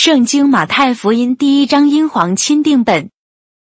圣经马太福音第一章英皇钦定本。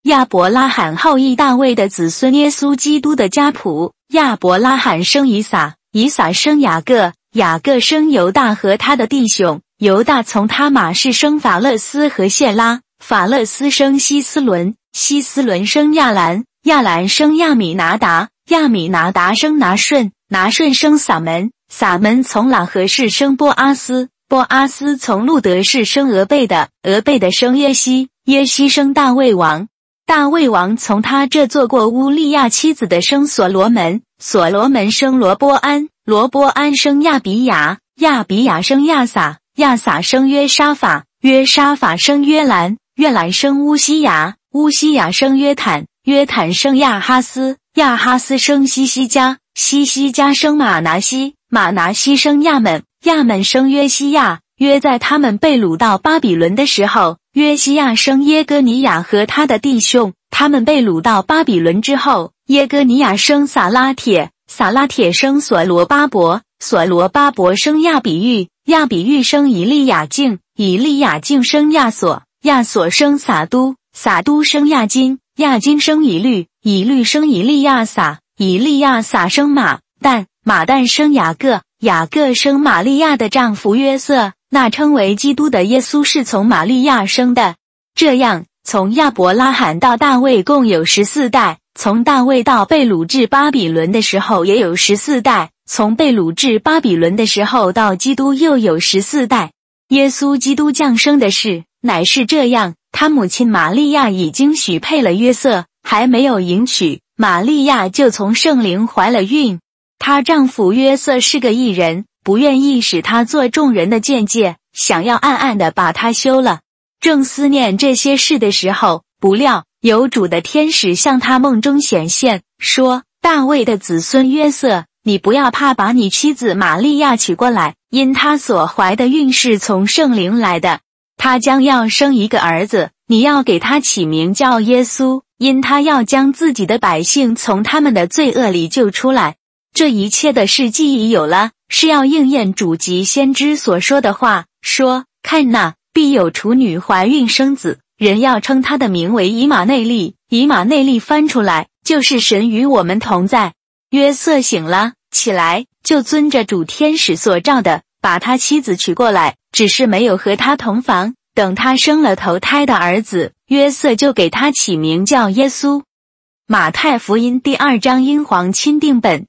亚伯拉罕后裔大卫的子孙耶稣基督的家谱。亚伯拉罕生以撒，以撒生雅各，雅各生犹大和他的弟兄。犹大从他马氏生法勒斯和谢拉，法勒斯生希斯伦，希斯伦生亚兰，亚兰生亚米拿达，亚米拿达生拿顺，拿顺生撒门，撒门从喇合氏生波阿斯，波阿斯从路德氏生俄贝的，俄贝的生耶西，耶西生大卫王。大卫王从他这做过乌利亚妻子的生所罗门，所罗门生罗波安，罗波安生亚比雅，亚比雅生亚撒，亚撒生约沙法，约沙法生约兰，约兰生乌西雅，乌西雅生约坦，约坦生亚哈斯，亚哈斯生西西加，西西加生马拿西，马拿西生亚门，亚门生约西亚。约在他们被掳到巴比伦的时候，约西亚生耶哥尼亚和他的弟兄。他们被掳到巴比伦之后，耶哥尼亚生撒拉铁，撒拉铁生所罗巴伯，所罗巴伯生亚比玉，亚比玉生以利亚敬，以利亚敬生亚索，亚索生撒都，撒都生亚金，亚金生以律，以律生以利亚撒，以利亚撒生马旦，马旦生雅各，雅各生玛利亚的丈夫约瑟。那称为基督的耶稣是从玛利亚生的。这样，从亚伯拉罕到大卫共有十四代；从大卫到被掳至巴比伦的时候也有十四代；从被掳至巴比伦的时候到基督又有十四代。耶稣基督降生的事乃是这样：他母亲玛利亚已经许配了约瑟，还没有迎娶，玛利亚就从圣灵怀了孕。她丈夫约瑟是个异人。不愿意使他做众人的见解，想要暗暗的把他休了。正思念这些事的时候，不料有主的天使向他梦中显现，说：“大卫的子孙约瑟，你不要怕，把你妻子玛利亚娶过来，因她所怀的孕是从圣灵来的。他将要生一个儿子，你要给他起名叫耶稣，因他要将自己的百姓从他们的罪恶里救出来。这一切的事既已有了。”是要应验主及先知所说的话，说：“看那必有处女怀孕生子，人要称他的名为以马内利。以马内利翻出来就是神与我们同在。”约瑟醒了起来，就遵着主天使所召的，把他妻子娶过来，只是没有和他同房。等他生了头胎的儿子，约瑟就给他起名叫耶稣。马太福音第二章英皇钦定本。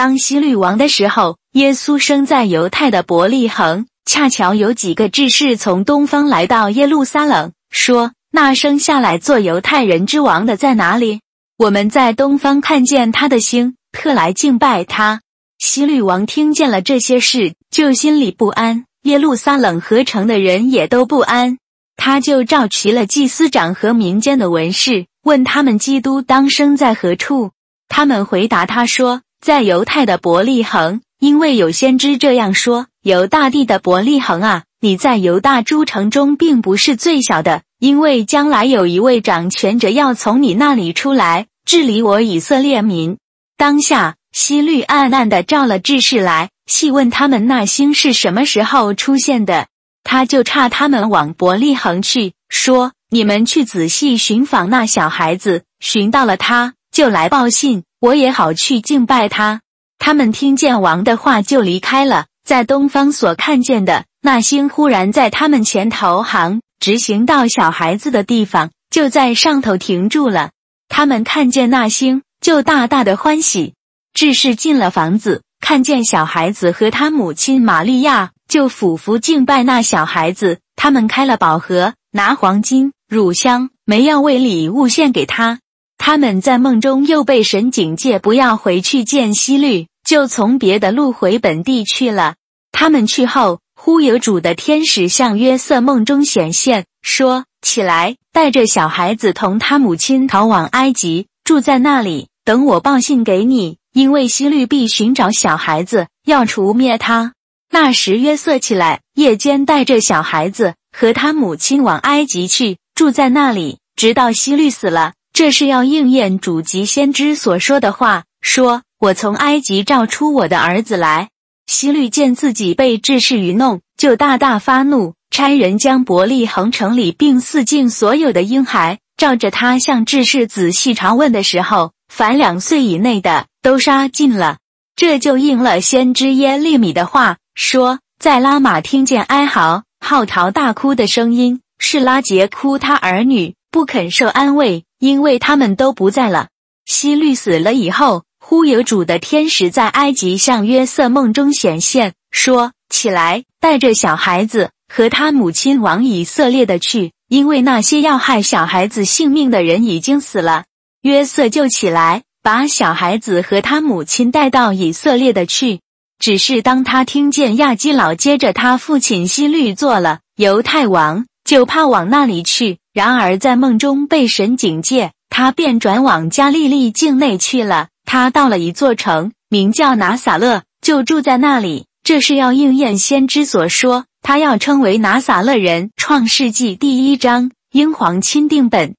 当希律王的时候。耶稣生在犹太的伯利恒，恰巧有几个志士从东方来到耶路撒冷，说：“那生下来做犹太人之王的在哪里？我们在东方看见他的星，特来敬拜他。”希律王听见了这些事，就心里不安；耶路撒冷合成的人也都不安。他就召齐了祭司长和民间的文士，问他们基督当生在何处。他们回答他说：“在犹太的伯利恒。”因为有先知这样说：“犹大地的伯利恒啊，你在犹大诸城中并不是最小的，因为将来有一位掌权者要从你那里出来，治理我以色列民。”当下，希律暗暗的召了志士来，细问他们那星是什么时候出现的。他就差他们往伯利恒去，说：“你们去仔细寻访那小孩子，寻到了他，就来报信，我也好去敬拜他。”他们听见王的话，就离开了。在东方所看见的那星，忽然在他们前头行，直行到小孩子的地方，就在上头停住了。他们看见那星，就大大的欢喜。志士进了房子，看见小孩子和他母亲玛利亚，就俯伏敬拜那小孩子。他们开了宝盒，拿黄金、乳香、没要为礼物献给他。他们在梦中又被神警戒，不要回去见希律。就从别的路回本地去了。他们去后，忽有主的天使向约瑟梦中显现，说：“起来，带着小孩子同他母亲逃往埃及，住在那里，等我报信给你。因为希律必寻找小孩子，要除灭他。”那时约瑟起来，夜间带着小孩子和他母亲往埃及去，住在那里，直到希律死了。这是要应验主籍先知所说的话，说。我从埃及召出我的儿子来。希律见自己被治士愚弄，就大大发怒，差人将伯利恒城里并四境所有的婴孩，照着他向智士仔细查问的时候，凡两岁以内的都杀尽了。这就应了先知耶利米的话，说在拉玛听见哀嚎、号啕大哭的声音，是拉杰哭他儿女，不肯受安慰，因为他们都不在了。希律死了以后，忽有主的天使在埃及向约瑟梦中显现，说：“起来，带着小孩子和他母亲往以色列的去，因为那些要害小孩子性命的人已经死了。”约瑟就起来，把小孩子和他母亲带到以色列的去。只是当他听见亚基老接着他父亲希律做了犹太王，就怕往那里去。然而在梦中被神警戒。他便转往加利利境内去了。他到了一座城，名叫拿撒勒，就住在那里。这是要应验先知所说，他要称为拿撒勒人。创世纪第一章，英皇钦定本。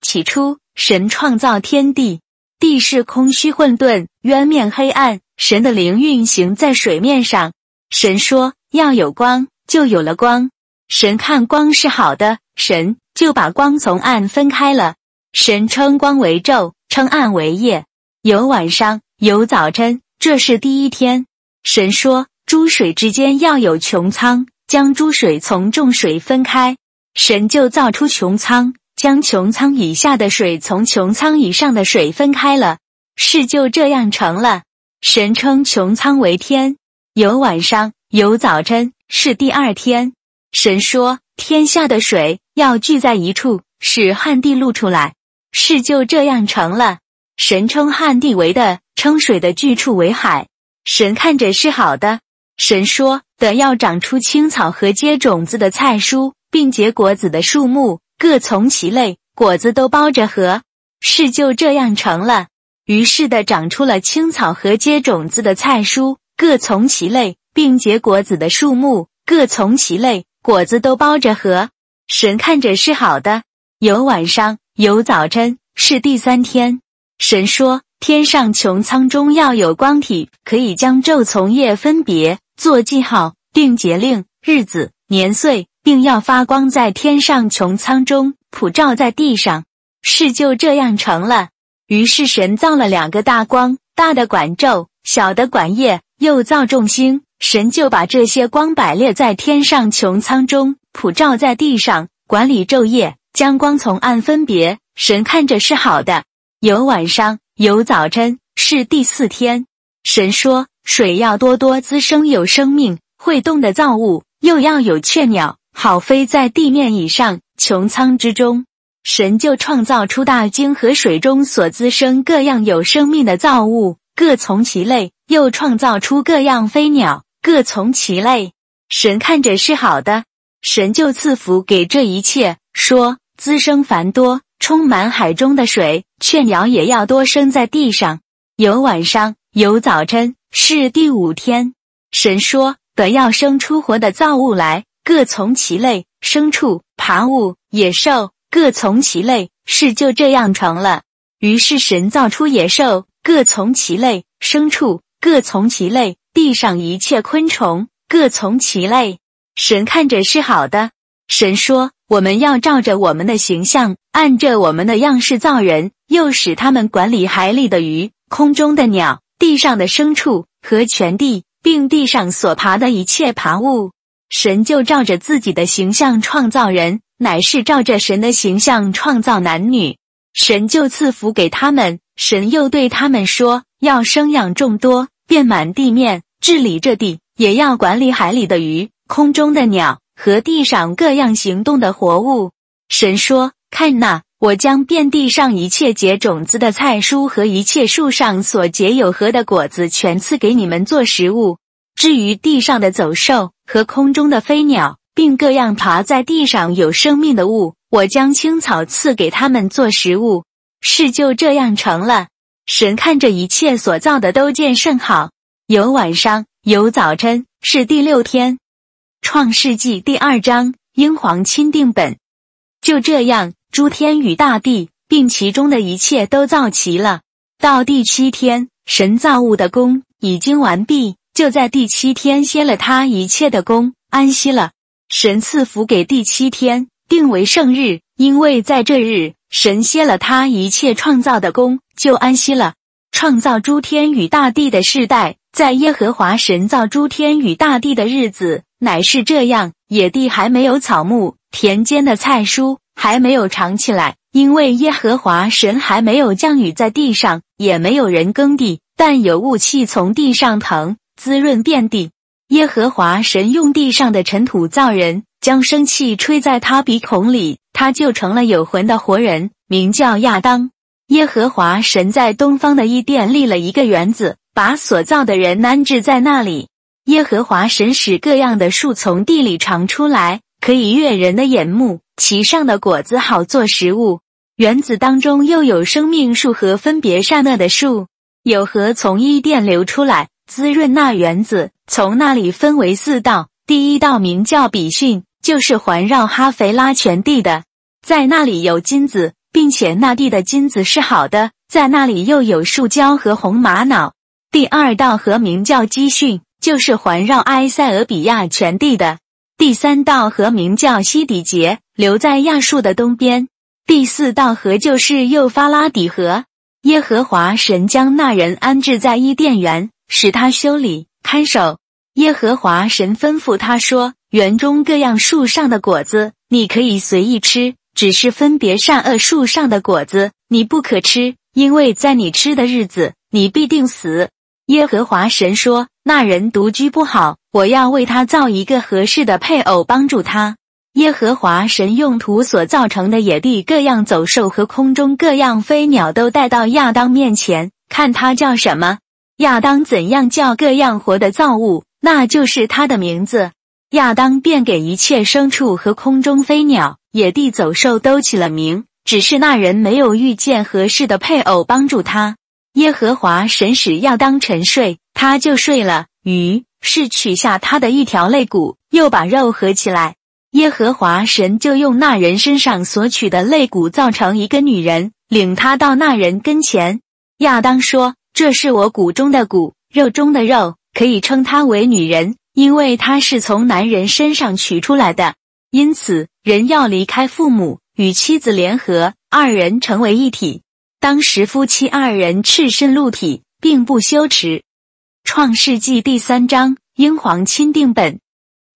起初，神创造天地，地是空虚混沌，渊面黑暗。神的灵运行在水面上。神说要有光，就有了光。神看光是好的，神就把光从暗分开了。神称光为昼，称暗为夜，有晚上，有早晨，这是第一天。神说：诸水之间要有穹苍，将诸水从众水分开。神就造出穹苍，将穹苍以下的水从穹苍以上的水分开了。事就这样成了。神称穹苍为天，有晚上，有早晨，是第二天。神说：天下的水要聚在一处，使旱地露出来。事就这样成了。神称旱地为的，称水的聚处为海。神看着是好的。神说的要长出青草和结种子的菜蔬，并结果子的树木，各从其类，果子都包着核。事就这样成了。于是的长出了青草和结种子的菜蔬，各从其类，并结果子的树木，各从其类，果子都包着核。神看着是好的。有晚上。有早晨是第三天，神说：天上穹苍中要有光体，可以将昼从夜分别，做记号，定节令、日子、年岁，并要发光在天上穹苍中，普照在地上。事就这样成了。于是神造了两个大光，大的管昼，小的管夜，又造众星。神就把这些光摆列在天上穹苍中，普照在地上，管理昼夜。将光从暗分别，神看着是好的。有晚上，有早晨，是第四天。神说：水要多多滋生有生命、会动的造物，又要有雀鸟，好飞在地面以上、穹苍之中。神就创造出大鲸和水中所滋生各样有生命的造物，各从其类；又创造出各样飞鸟，各从其类。神看着是好的，神就赐福给这一切，说。滋生繁多，充满海中的水，雀鸟也要多生在地上。有晚上，有早晨，是第五天。神说：得要生出活的造物来，各从其类，牲畜、爬物、野兽，各从其类。事就这样成了。于是神造出野兽，各从其类；牲畜，各从其类；地上一切昆虫，各从其类。神看着是好的。神说。我们要照着我们的形象，按着我们的样式造人，又使他们管理海里的鱼、空中的鸟、地上的牲畜和全地，并地上所爬的一切爬物。神就照着自己的形象创造人，乃是照着神的形象创造男女。神就赐福给他们。神又对他们说：要生养众多，遍满地面，治理这地，也要管理海里的鱼、空中的鸟。和地上各样行动的活物，神说：“看哪，我将遍地上一切结种子的菜蔬和一切树上所结有核的果子，全赐给你们做食物。至于地上的走兽和空中的飞鸟，并各样爬在地上有生命的物，我将青草赐给他们做食物。事就这样成了。神看着一切所造的都见甚好。有晚上，有早晨，是第六天。”创世纪第二章，英皇钦定本。就这样，诸天与大地，并其中的一切都造齐了。到第七天，神造物的功已经完毕，就在第七天歇了他一切的功，安息了。神赐福给第七天，定为圣日，因为在这日，神歇了他一切创造的功，就安息了。创造诸天与大地的世代，在耶和华神造诸天与大地的日子，乃是这样：野地还没有草木，田间的菜蔬还没有长起来，因为耶和华神还没有降雨在地上，也没有人耕地，但有雾气从地上腾，滋润遍地。耶和华神用地上的尘土造人，将生气吹在他鼻孔里，他就成了有魂的活人，名叫亚当。耶和华神在东方的伊甸立了一个园子，把所造的人安置在那里。耶和华神使各样的树从地里长出来，可以悦人的眼目，其上的果子好做食物。园子当中又有生命树和分别善恶的树，有河从伊甸流出来。滋润那园子，从那里分为四道。第一道名叫比逊，就是环绕哈菲拉全地的，在那里有金子，并且那地的金子是好的。在那里又有树胶和红玛瑙。第二道河名叫基训，就是环绕埃塞俄比亚全地的。第三道河名叫西底杰，留在亚述的东边。第四道河就是幼发拉底河。耶和华神将那人安置在伊甸园。使他修理看守。耶和华神吩咐他说：“园中各样树上的果子，你可以随意吃；只是分别善恶树上的果子，你不可吃，因为在你吃的日子，你必定死。”耶和华神说：“那人独居不好，我要为他造一个合适的配偶，帮助他。”耶和华神用土所造成的野地各样走兽和空中各样飞鸟都带到亚当面前，看他叫什么。亚当怎样叫各样活的造物，那就是他的名字。亚当便给一切牲畜和空中飞鸟、野地走兽都起了名。只是那人没有遇见合适的配偶帮助他。耶和华神使亚当沉睡，他就睡了。于是取下他的一条肋骨，又把肉合起来。耶和华神就用那人身上所取的肋骨造成一个女人，领他到那人跟前。亚当说。这是我骨中的骨，肉中的肉，可以称她为女人，因为她是从男人身上取出来的。因此，人要离开父母，与妻子联合，二人成为一体。当时夫妻二人赤身露体，并不羞耻。创世纪第三章，英皇钦定本。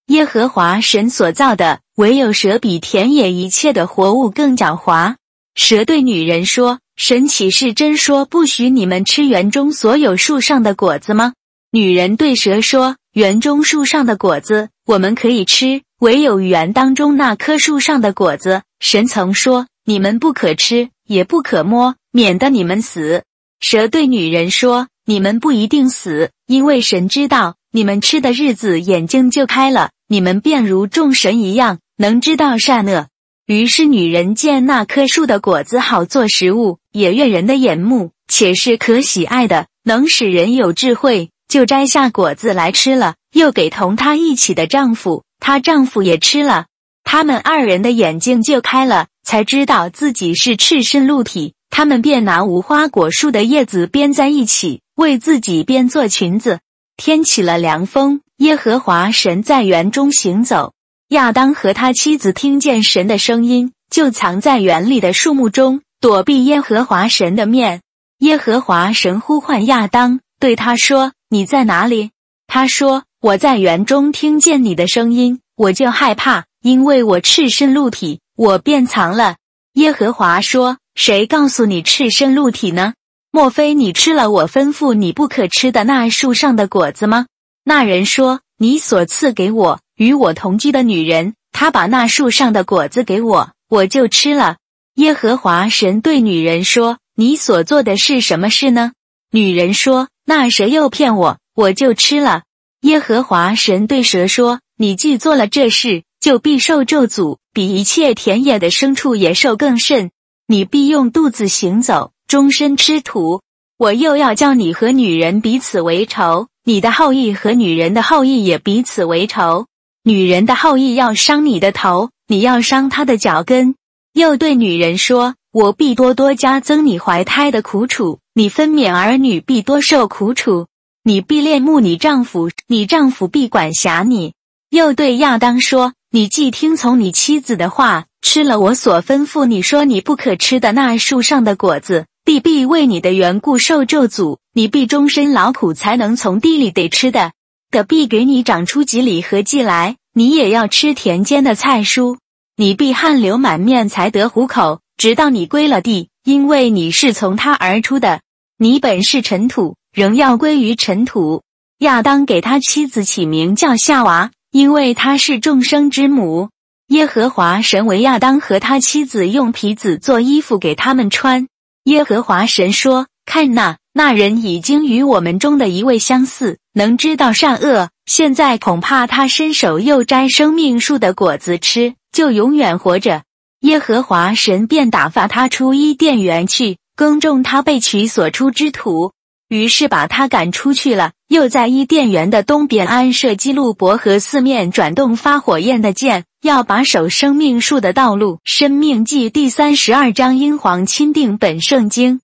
耶和华神所造的，唯有蛇比田野一切的活物更狡猾。蛇对女人说。神岂是真说不许你们吃园中所有树上的果子吗？女人对蛇说：“园中树上的果子我们可以吃，唯有园当中那棵树上的果子，神曾说你们不可吃，也不可摸，免得你们死。”蛇对女人说：“你们不一定死，因为神知道你们吃的日子眼睛就开了，你们便如众神一样，能知道善恶。”于是女人见那棵树的果子好做食物，也悦人的眼目，且是可喜爱的，能使人有智慧，就摘下果子来吃了，又给同她一起的丈夫，她丈夫也吃了。他们二人的眼睛就开了，才知道自己是赤身露体。他们便拿无花果树的叶子编在一起，为自己编做裙子。天起了凉风，耶和华神在园中行走。亚当和他妻子听见神的声音，就藏在园里的树木中，躲避耶和华神的面。耶和华神呼唤亚当，对他说：“你在哪里？”他说：“我在园中听见你的声音，我就害怕，因为我赤身露体，我便藏了。”耶和华说：“谁告诉你赤身露体呢？莫非你吃了我吩咐你不可吃的那树上的果子吗？”那人说：“你所赐给我。”与我同居的女人，她把那树上的果子给我，我就吃了。耶和华神对女人说：“你所做的是什么事呢？”女人说：“那蛇又骗我，我就吃了。”耶和华神对蛇说：“你既做了这事，就必受咒诅，比一切田野的牲畜野兽更甚。你必用肚子行走，终身吃土。我又要叫你和女人彼此为仇，你的后裔和女人的后裔也彼此为仇。”女人的后裔要伤你的头，你要伤她的脚跟。又对女人说：“我必多多加增你怀胎的苦楚，你分娩儿女必多受苦楚。你必恋慕你丈夫，你丈夫必管辖你。”又对亚当说：“你既听从你妻子的话，吃了我所吩咐你说你不可吃的那树上的果子，必必为你的缘故受咒诅，你必终身劳苦才能从地里得吃的，的必给你长出几里和季来，你也要吃田间的菜蔬，你必汗流满面才得糊口，直到你归了地，因为你是从他而出的，你本是尘土，仍要归于尘土。亚当给他妻子起名叫夏娃，因为她是众生之母。耶和华神为亚当和他妻子用皮子做衣服给他们穿。耶和华神说：“看那那人已经与我们中的一位相似，能知道善恶。现在恐怕他伸手又摘生命树的果子吃，就永远活着。”耶和华神便打发他出伊甸园去，耕种他被取所出之土。于是把他赶出去了，又在伊甸园的东边安设基路伯和四面转动发火焰的剑，要把守生命树的道路。生命记第三十二章，英皇钦定本圣经。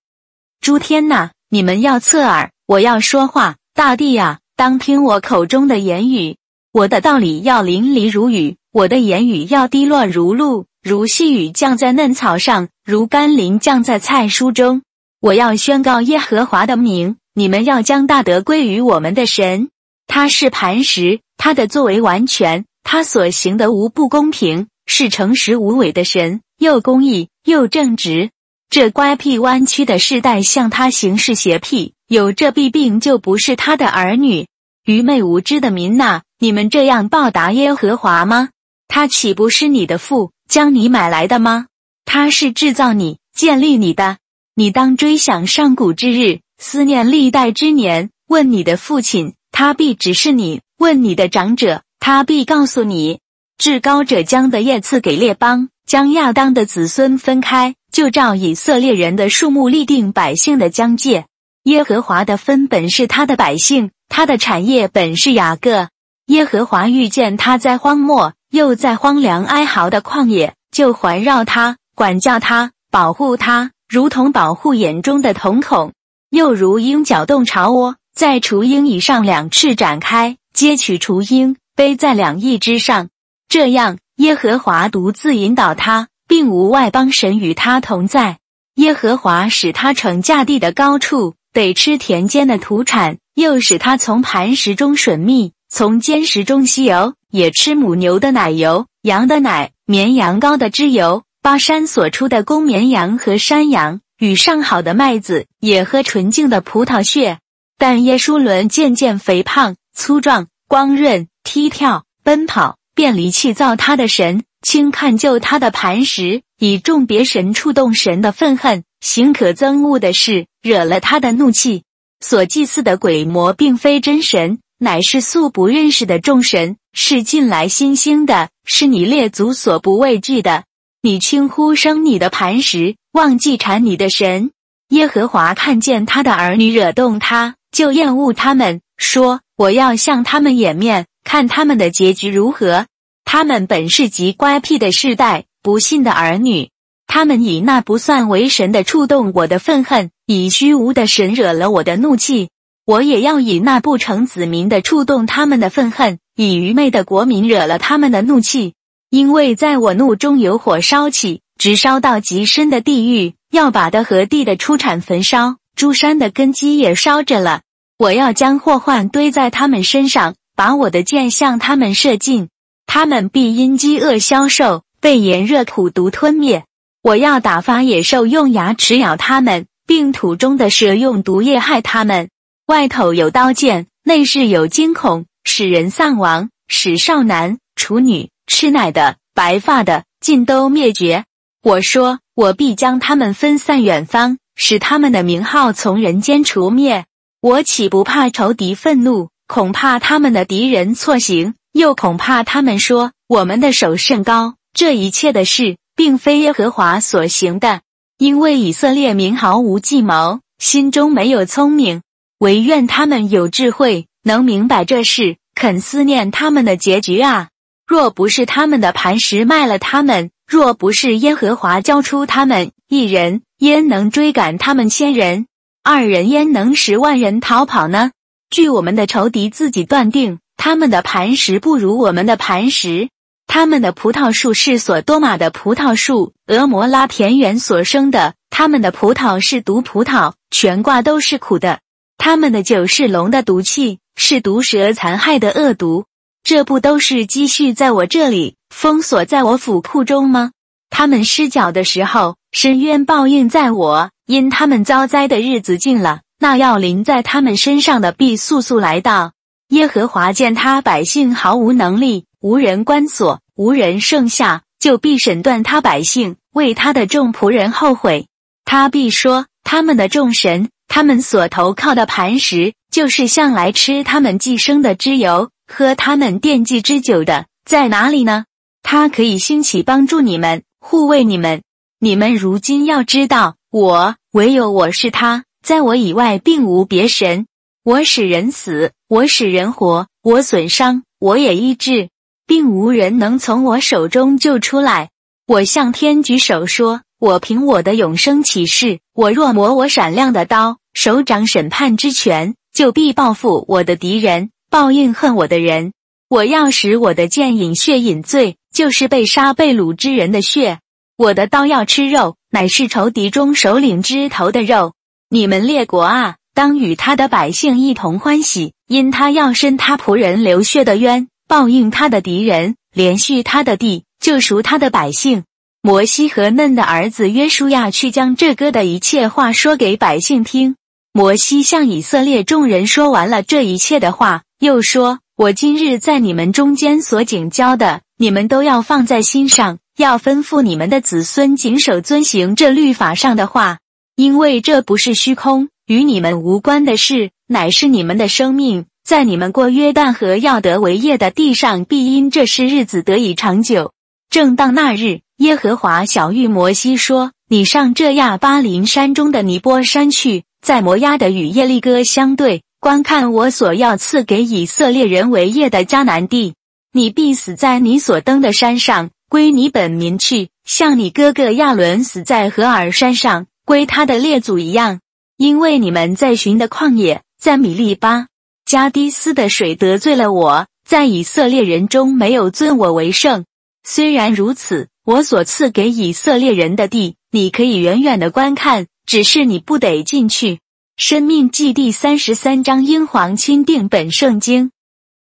诸天呐，你们要侧耳，我要说话；大地呀，当听我口中的言语。我的道理要淋漓如雨，我的言语要滴落如露，如细雨降在嫩草上，如甘霖降在菜蔬中。我要宣告耶和华的名，你们要将大德归于我们的神。他是磐石，他的作为完全，他所行的无不公平，是诚实无伪的神，又公义又正直。这乖僻弯曲的世代向他行事邪僻，有这弊病就不是他的儿女。愚昧无知的民呐，你们这样报答耶和华吗？他岂不是你的父，将你买来的吗？他是制造你、建立你的。你当追想上古之日，思念历代之年。问你的父亲，他必指示你；问你的长者，他必告诉你。至高者将的业赐给列邦，将亚当的子孙分开，就照以色列人的数目立定百姓的疆界。耶和华的分本是他的百姓，他的产业本是雅各。耶和华遇见他在荒漠，又在荒凉哀嚎的旷野，就环绕他，管教他，保护他。如同保护眼中的瞳孔，又如鹰搅动巢窝，在雏鹰以上两翅展开，接取雏鹰，背在两翼之上。这样，耶和华独自引导他，并无外邦神与他同在。耶和华使他乘驾地的高处，得吃田间的土产；又使他从磐石中吮蜜，从坚石中吸油，也吃母牛的奶油、羊的奶、绵羊羔的脂油。巴山所出的公绵羊和山羊，与上好的麦子，也喝纯净的葡萄血。但耶稣伦渐渐肥胖、粗壮、光润、踢跳、奔跑，便离弃造他的神，轻看救他的磐石，以众别神触动神的愤恨，行可憎恶的事，惹了他的怒气。所祭祀的鬼魔，并非真神，乃是素不认识的众神，是近来新兴的，是你列祖所不畏惧的。你轻呼生你的磐石，忘记缠你的神耶和华看见他的儿女惹动他，就厌恶他们，说：“我要向他们掩面，看他们的结局如何。他们本是极乖僻的世代，不信的儿女。他们以那不算为神的触动我的愤恨，以虚无的神惹了我的怒气。我也要以那不成子民的触动他们的愤恨，以愚昧的国民惹了他们的怒气。”因为在我怒中有火烧起，直烧到极深的地狱，要把的和地的出产焚烧，诸山的根基也烧着了。我要将祸患堆在他们身上，把我的箭向他们射尽，他们必因饥饿消瘦，被炎热土毒吞灭。我要打发野兽用牙齿咬他们，并土中的蛇用毒液害他们。外头有刀剑，内室有惊恐，使人丧亡，使少男、处女。吃奶的、白发的，尽都灭绝。我说，我必将他们分散远方，使他们的名号从人间除灭。我岂不怕仇敌愤怒？恐怕他们的敌人错行，又恐怕他们说我们的手甚高。这一切的事，并非耶和华所行的，因为以色列民毫无计谋，心中没有聪明。唯愿他们有智慧，能明白这事，肯思念他们的结局啊！若不是他们的磐石卖了他们，若不是耶和华交出他们一人，焉能追赶他们千人？二人焉能使万人逃跑呢？据我们的仇敌自己断定，他们的磐石不如我们的磐石。他们的葡萄树是索多玛的葡萄树，俄摩拉田园所生的。他们的葡萄是毒葡萄，全挂都是苦的。他们的酒是龙的毒气，是毒蛇残害的恶毒。这不都是积蓄在我这里，封锁在我府库中吗？他们失脚的时候，深渊报应在我；因他们遭灾的日子近了，那要临在他们身上的必速速来到。耶和华见他百姓毫无能力，无人关锁。无人剩下，就必审断他百姓，为他的众仆人后悔。他必说：他们的众神，他们所投靠的磐石，就是向来吃他们寄生的脂油，喝他们奠祭之酒的，在哪里呢？他可以兴起帮助你们，护卫你们。你们如今要知道，我唯有我是他，在我以外并无别神。我使人死，我使人活，我损伤，我也医治。并无人能从我手中救出来。我向天举手说：“我凭我的永生起誓，我若磨我闪亮的刀，手掌审判之权，就必报复我的敌人，报应恨我的人。我要使我的剑饮血饮醉，就是被杀被掳之人的血。我的刀要吃肉，乃是仇敌中首领之头的肉。你们列国啊，当与他的百姓一同欢喜，因他要伸他仆人流血的冤。”报应他的敌人，连续他的地，救赎他的百姓。摩西和嫩的儿子约书亚去将这歌的一切话说给百姓听。摩西向以色列众人说完了这一切的话，又说：“我今日在你们中间所警教的，你们都要放在心上，要吩咐你们的子孙谨守遵行这律法上的话，因为这不是虚空，与你们无关的事，乃是你们的生命。”在你们过约旦河要得为业的地上，必因这事日子得以长久。正当那日，耶和华小谕摩西说：“你上这亚巴林山中的尼波山去，在摩押的与耶利哥相对，观看我所要赐给以色列人为业的迦南地。你必死在你所登的山上，归你本民去，像你哥哥亚伦死在何尔山上，归他的列祖一样。因为你们在寻的旷野，在米利巴。”加迪斯的水得罪了我，在以色列人中没有尊我为圣。虽然如此，我所赐给以色列人的地，你可以远远的观看，只是你不得进去。生命记第三十三章英皇钦定本圣经。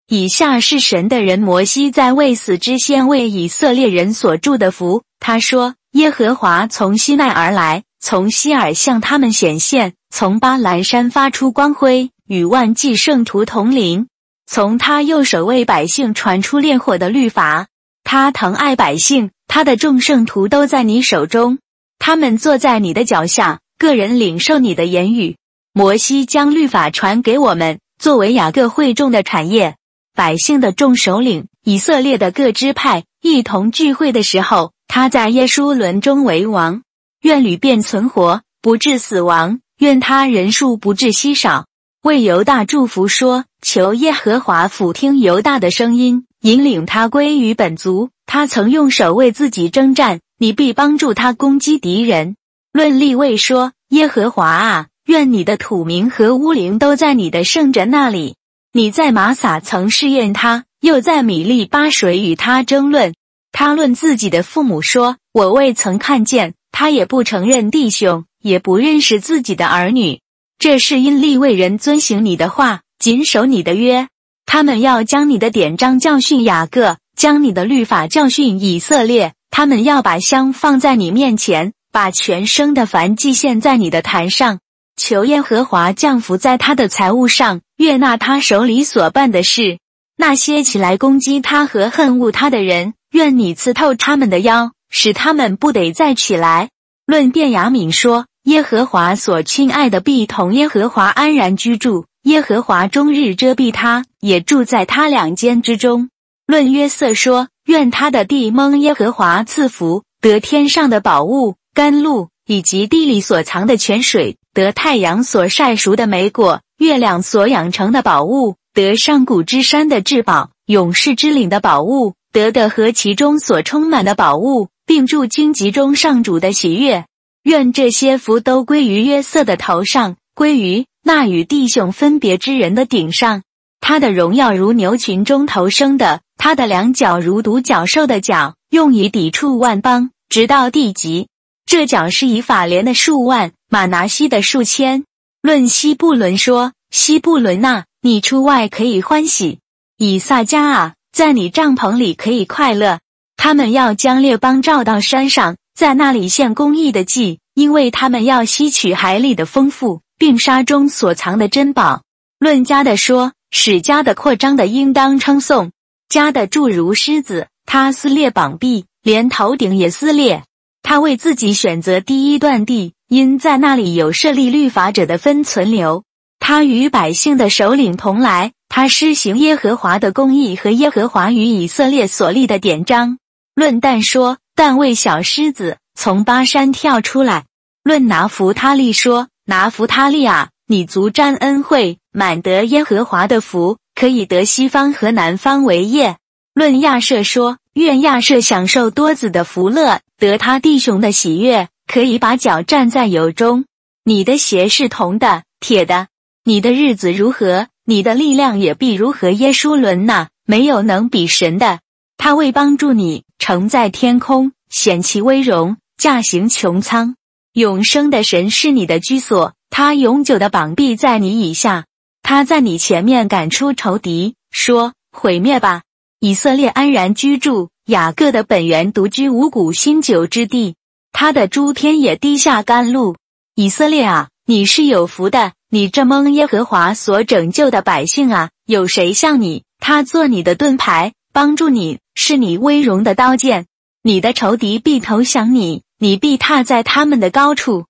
以下是神的人摩西在未死之先为以色列人所祝的福。他说：“耶和华从西奈而来，从西尔向他们显现，从巴兰山发出光辉。”与万计圣徒同龄，从他右手为百姓传出烈火的律法。他疼爱百姓，他的众圣徒都在你手中。他们坐在你的脚下，个人领受你的言语。摩西将律法传给我们，作为雅各会众的产业。百姓的众首领，以色列的各支派一同聚会的时候，他在耶稣伦中为王。愿屡变存活，不致死亡；愿他人数不致稀少。为犹大祝福说：“求耶和华俯听犹大的声音，引领他归于本族。他曾用手为自己征战，你必帮助他攻击敌人。”论立位说：“耶和华啊，愿你的土名和乌灵都在你的圣者那里。你在玛撒曾试验他，又在米利巴水与他争论。他论自己的父母说：我未曾看见他，也不承认弟兄，也不认识自己的儿女。”这是因立位人遵行你的话，谨守你的约。他们要将你的典章教训雅各，将你的律法教训以色列。他们要把香放在你面前，把全生的燔祭献在你的坛上。求耶和华降福在他的财物上，悦纳他手里所办的事。那些起来攻击他和恨恶他的人，愿你刺透他们的腰，使他们不得再起来。论便雅敏说。耶和华所亲爱的必同耶和华安然居住，耶和华终日遮蔽他，也住在他两间之中。论约瑟说：愿他的地蒙耶和华赐福，得天上的宝物、甘露，以及地里所藏的泉水，得太阳所晒熟的莓果，月亮所养成的宝物，得上古之山的至宝，勇士之岭的宝物，得的和其中所充满的宝物，并住荆棘中上主的喜悦。愿这些福都归于约瑟的头上，归于那与弟兄分别之人的顶上。他的荣耀如牛群中头生的，他的两脚如独角兽的角，用以抵触万邦，直到地极。这角是以法莲的数万，马拿西的数千。论西布伦说：“西布伦呐，你出外可以欢喜；以撒加啊，在你帐篷里可以快乐。他们要将列邦召到山上，在那里献公义的祭，因为他们要吸取海里的丰富，并沙中所藏的珍宝。”论家的说：“使家的扩张的，应当称颂。家的诸如狮子，他撕裂膀臂，连头顶也撕裂。”他为自己选择第一段地，因在那里有设立律法者的分存留。他与百姓的首领同来，他施行耶和华的公义和耶和华与以色列所立的典章。论但说，但为小狮子从巴山跳出来。论拿弗他利说，拿弗他利啊，你足沾恩惠，满得耶和华的福，可以得西方和南方为业。论亚舍说。愿亚瑟享受多子的福乐，得他弟兄的喜悦，可以把脚站在油中。你的鞋是铜的、铁的，你的日子如何，你的力量也必如何。耶稣伦呐，没有能比神的。他为帮助你，乘在天空，显其威荣，驾行穹苍。永生的神是你的居所，他永久的膀臂在你以下。他在你前面赶出仇敌，说：毁灭吧。以色列安然居住，雅各的本源独居五谷新酒之地，他的诸天也滴下甘露。以色列啊，你是有福的，你这蒙耶和华所拯救的百姓啊，有谁像你？他做你的盾牌，帮助你，是你威荣的刀剑。你的仇敌必投降你，你必踏在他们的高处。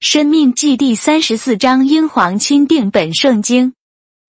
生命记第三十四章，英皇钦定本圣经。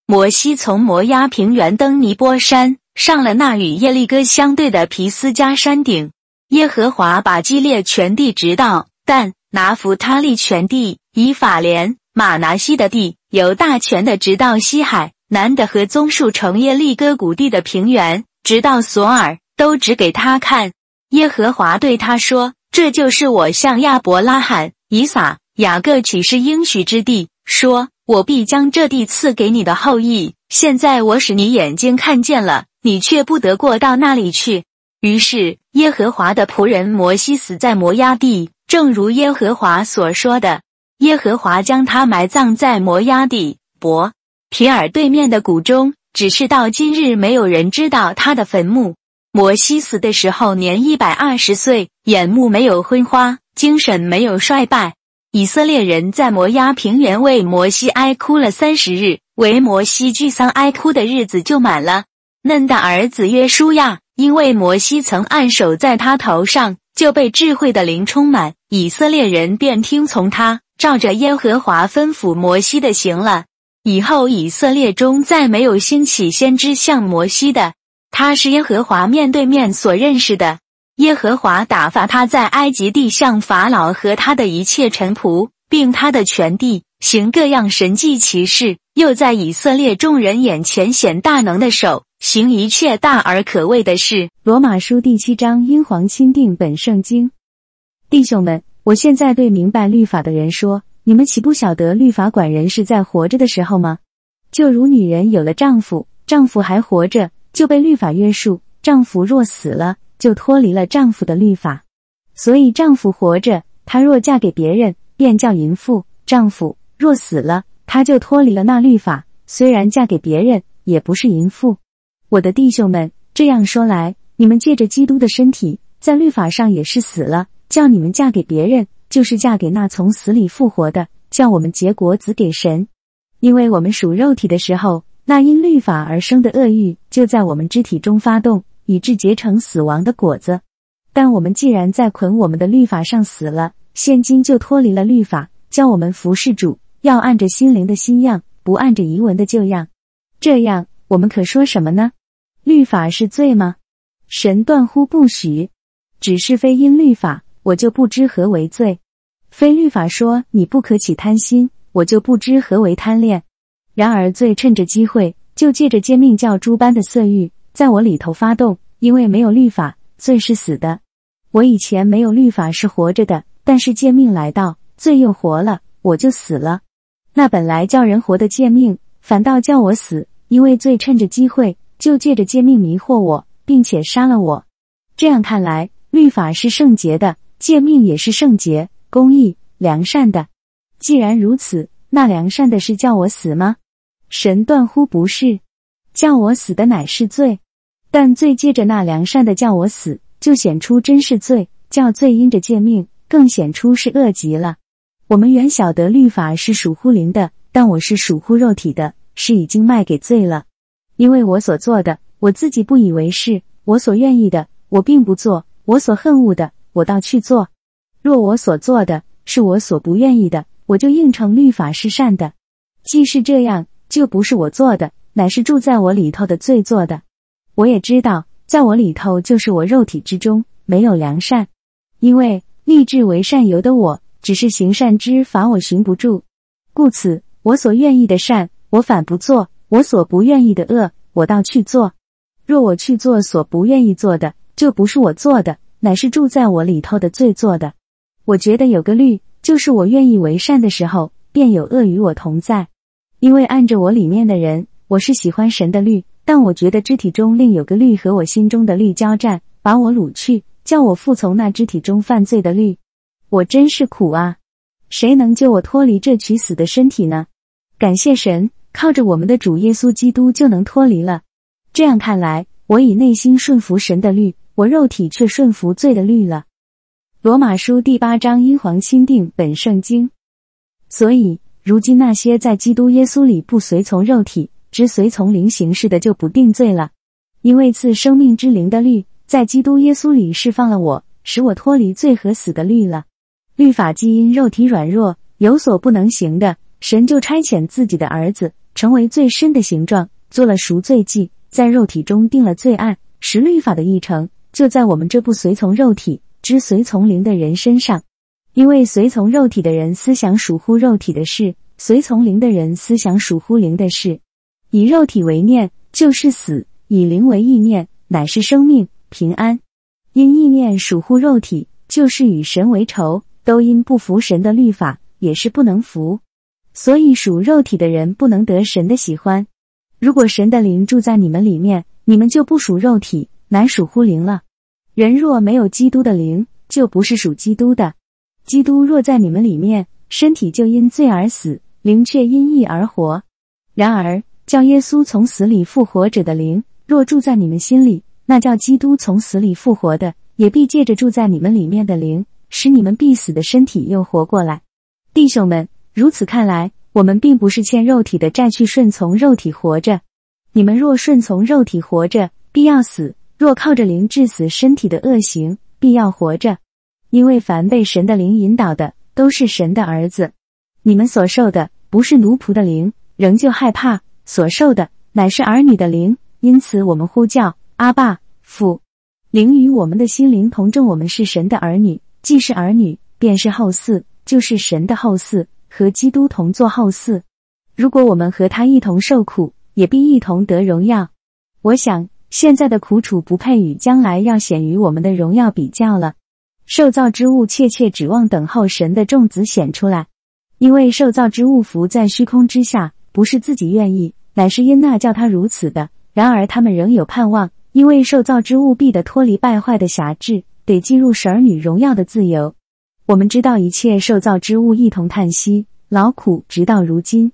摩西从摩押平原登尼波山。上了那与耶利哥相对的皮斯加山顶，耶和华把基列全地直到但拿弗他利全地，以法莲马拿西的地，由大泉的直到西海南的和棕树城耶利哥谷地的平原，直到索尔，都指给他看。耶和华对他说：“这就是我向亚伯拉罕、以撒、雅各启示应许之地，说我必将这地赐给你的后裔。现在我使你眼睛看见了。”你却不得过到那里去。于是耶和华的仆人摩西死在摩押地，正如耶和华所说的。耶和华将他埋葬在摩押地伯皮尔对面的谷中，只是到今日没有人知道他的坟墓。摩西死的时候年一百二十岁，眼目没有昏花，精神没有衰败。以色列人在摩押平原为摩西哀哭了三十日，为摩西聚丧哀哭的日子就满了。嫩的儿子约书亚，因为摩西曾按手在他头上，就被智慧的灵充满。以色列人便听从他，照着耶和华吩咐摩西的行了。以后以色列中再没有兴起先知像摩西的，他是耶和华面对面所认识的。耶和华打发他在埃及地向法老和他的一切臣仆，并他的全地行各样神迹奇事，又在以色列众人眼前显大能的手。行一切大而可畏的事。罗马书第七章，英皇钦定本圣经。弟兄们，我现在对明白律法的人说：你们岂不晓得律法管人是在活着的时候吗？就如女人有了丈夫，丈夫还活着，就被律法约束；丈夫若死了，就脱离了丈夫的律法。所以丈夫活着，她若嫁给别人，便叫淫妇；丈夫若死了，她就脱离了那律法，虽然嫁给别人，也不是淫妇。我的弟兄们，这样说来，你们借着基督的身体，在律法上也是死了，叫你们嫁给别人，就是嫁给那从死里复活的，叫我们结果子给神。因为我们属肉体的时候，那因律法而生的恶欲就在我们肢体中发动，以致结成死亡的果子。但我们既然在捆我们的律法上死了，现今就脱离了律法，叫我们服侍主，要按着心灵的新样，不按着遗文的旧样。这样，我们可说什么呢？律法是罪吗？神断乎不许。只是非因律法，我就不知何为罪；非律法说你不可起贪心，我就不知何为贪恋。然而罪趁着机会，就借着奸命叫诸般的色欲在我里头发动。因为没有律法，罪是死的。我以前没有律法是活着的，但是贱命来到，罪又活了，我就死了。那本来叫人活的贱命，反倒叫我死，因为罪趁着机会。就借着借命迷惑我，并且杀了我。这样看来，律法是圣洁的，诫命也是圣洁、公义、良善的。既然如此，那良善的是叫我死吗？神断乎不是，叫我死的乃是罪。但罪借着那良善的叫我死，就显出真是罪；叫罪因着诫命，更显出是恶极了。我们原晓得律法是属乎灵的，但我是属乎肉体的，是已经卖给罪了。因为我所做的，我自己不以为是；我所愿意的，我并不做；我所恨恶的，我倒去做。若我所做的是我所不愿意的，我就应承律法是善的。既是这样，就不是我做的，乃是住在我里头的罪做的。我也知道，在我里头就是我肉体之中没有良善，因为立志为善由得我。只是行善之法，我寻不住，故此我所愿意的善，我反不做；我所不愿意的恶，我倒去做。若我去做所不愿意做的，就不是我做的，乃是住在我里头的罪做的。我觉得有个律，就是我愿意为善的时候，便有恶与我同在。因为按着我里面的人，我是喜欢神的律，但我觉得肢体中另有个律和我心中的律交战，把我掳去，叫我服从那肢体中犯罪的律。我真是苦啊！谁能救我脱离这取死的身体呢？感谢神，靠着我们的主耶稣基督就能脱离了。这样看来，我以内心顺服神的律，我肉体却顺服罪的律了。罗马书第八章，英皇钦定本圣经。所以，如今那些在基督耶稣里不随从肉体，只随从灵行事的，就不定罪了，因为赐生命之灵的律在基督耶稣里释放了我，使我脱离罪和死的律了。律法基因肉体软弱，有所不能行的，神就差遣自己的儿子，成为最深的形状，做了赎罪祭，在肉体中定了罪案，使律法的议程就在我们这不随从肉体、只随从灵的人身上。因为随从肉体的人思想属乎肉体的事，随从灵的人思想属乎灵的事。以肉体为念，就是死；以灵为意念，乃是生命平安。因意念属乎肉体，就是与神为仇。都因不服神的律法，也是不能服，所以属肉体的人不能得神的喜欢。如果神的灵住在你们里面，你们就不属肉体，乃属乎灵了。人若没有基督的灵，就不是属基督的。基督若在你们里面，身体就因罪而死，灵却因义而活。然而叫耶稣从死里复活者的灵，若住在你们心里，那叫基督从死里复活的，也必借着住在你们里面的灵。使你们必死的身体又活过来，弟兄们，如此看来，我们并不是欠肉体的债去顺从肉体活着。你们若顺从肉体活着，必要死；若靠着灵致死身体的恶行，必要活着。因为凡被神的灵引导的，都是神的儿子。你们所受的不是奴仆的灵，仍旧害怕；所受的乃是儿女的灵，因此我们呼叫阿爸父。灵与我们的心灵同证，我们是神的儿女。既是儿女，便是后嗣，就是神的后嗣，和基督同作后嗣。如果我们和他一同受苦，也必一同得荣耀。我想，现在的苦楚不配与将来要显于我们的荣耀比较了。受造之物切切指望等候神的众子显出来，因为受造之物浮在虚空之下，不是自己愿意，乃是因那叫他如此的。然而他们仍有盼望，因为受造之物必得脱离败坏的辖制。得进入神儿女荣耀的自由。我们知道一切受造之物一同叹息劳苦，直到如今。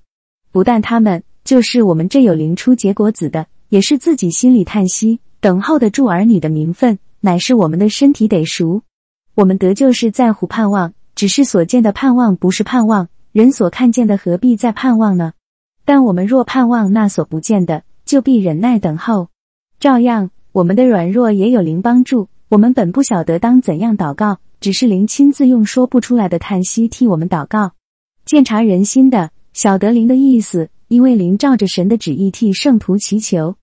不但他们，就是我们这有灵出结果子的，也是自己心里叹息，等候的助儿女的名分，乃是我们的身体得赎。我们得救是在乎盼望，只是所见的盼望不是盼望，人所看见的何必再盼望呢？但我们若盼望那所不见的，就必忍耐等候。照样，我们的软弱也有灵帮助。我们本不晓得当怎样祷告，只是灵亲自用说不出来的叹息替我们祷告。鉴察人心的，晓得灵的意思，因为灵照着神的旨意替圣徒祈求。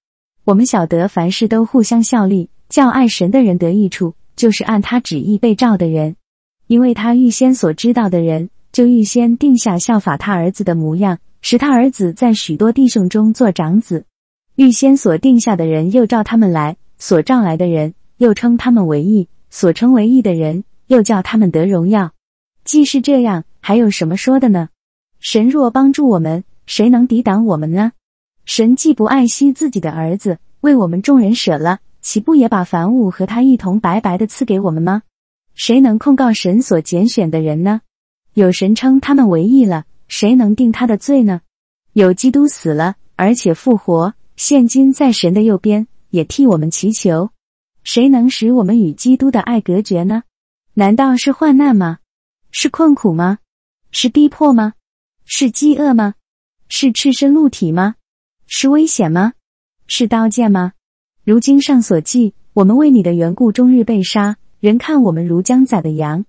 我们晓得凡事都互相效力，叫爱神的人得益处，就是按他旨意被召的人。因为他预先所知道的人，就预先定下效法他儿子的模样，使他儿子在许多弟兄中做长子。预先所定下的人，又召他们来；所召来的人。又称他们为义，所称为义的人，又叫他们得荣耀。既是这样，还有什么说的呢？神若帮助我们，谁能抵挡我们呢？神既不爱惜自己的儿子，为我们众人舍了，岂不也把凡物和他一同白白的赐给我们吗？谁能控告神所拣选的人呢？有神称他们为义了，谁能定他的罪呢？有基督死了，而且复活，现今在神的右边，也替我们祈求。谁能使我们与基督的爱隔绝呢？难道是患难吗？是困苦吗？是逼迫吗？是饥饿吗？是赤身露体吗？是危险吗？是刀剑吗？如经上所记，我们为你的缘故，终日被杀，人看我们如将宰的羊。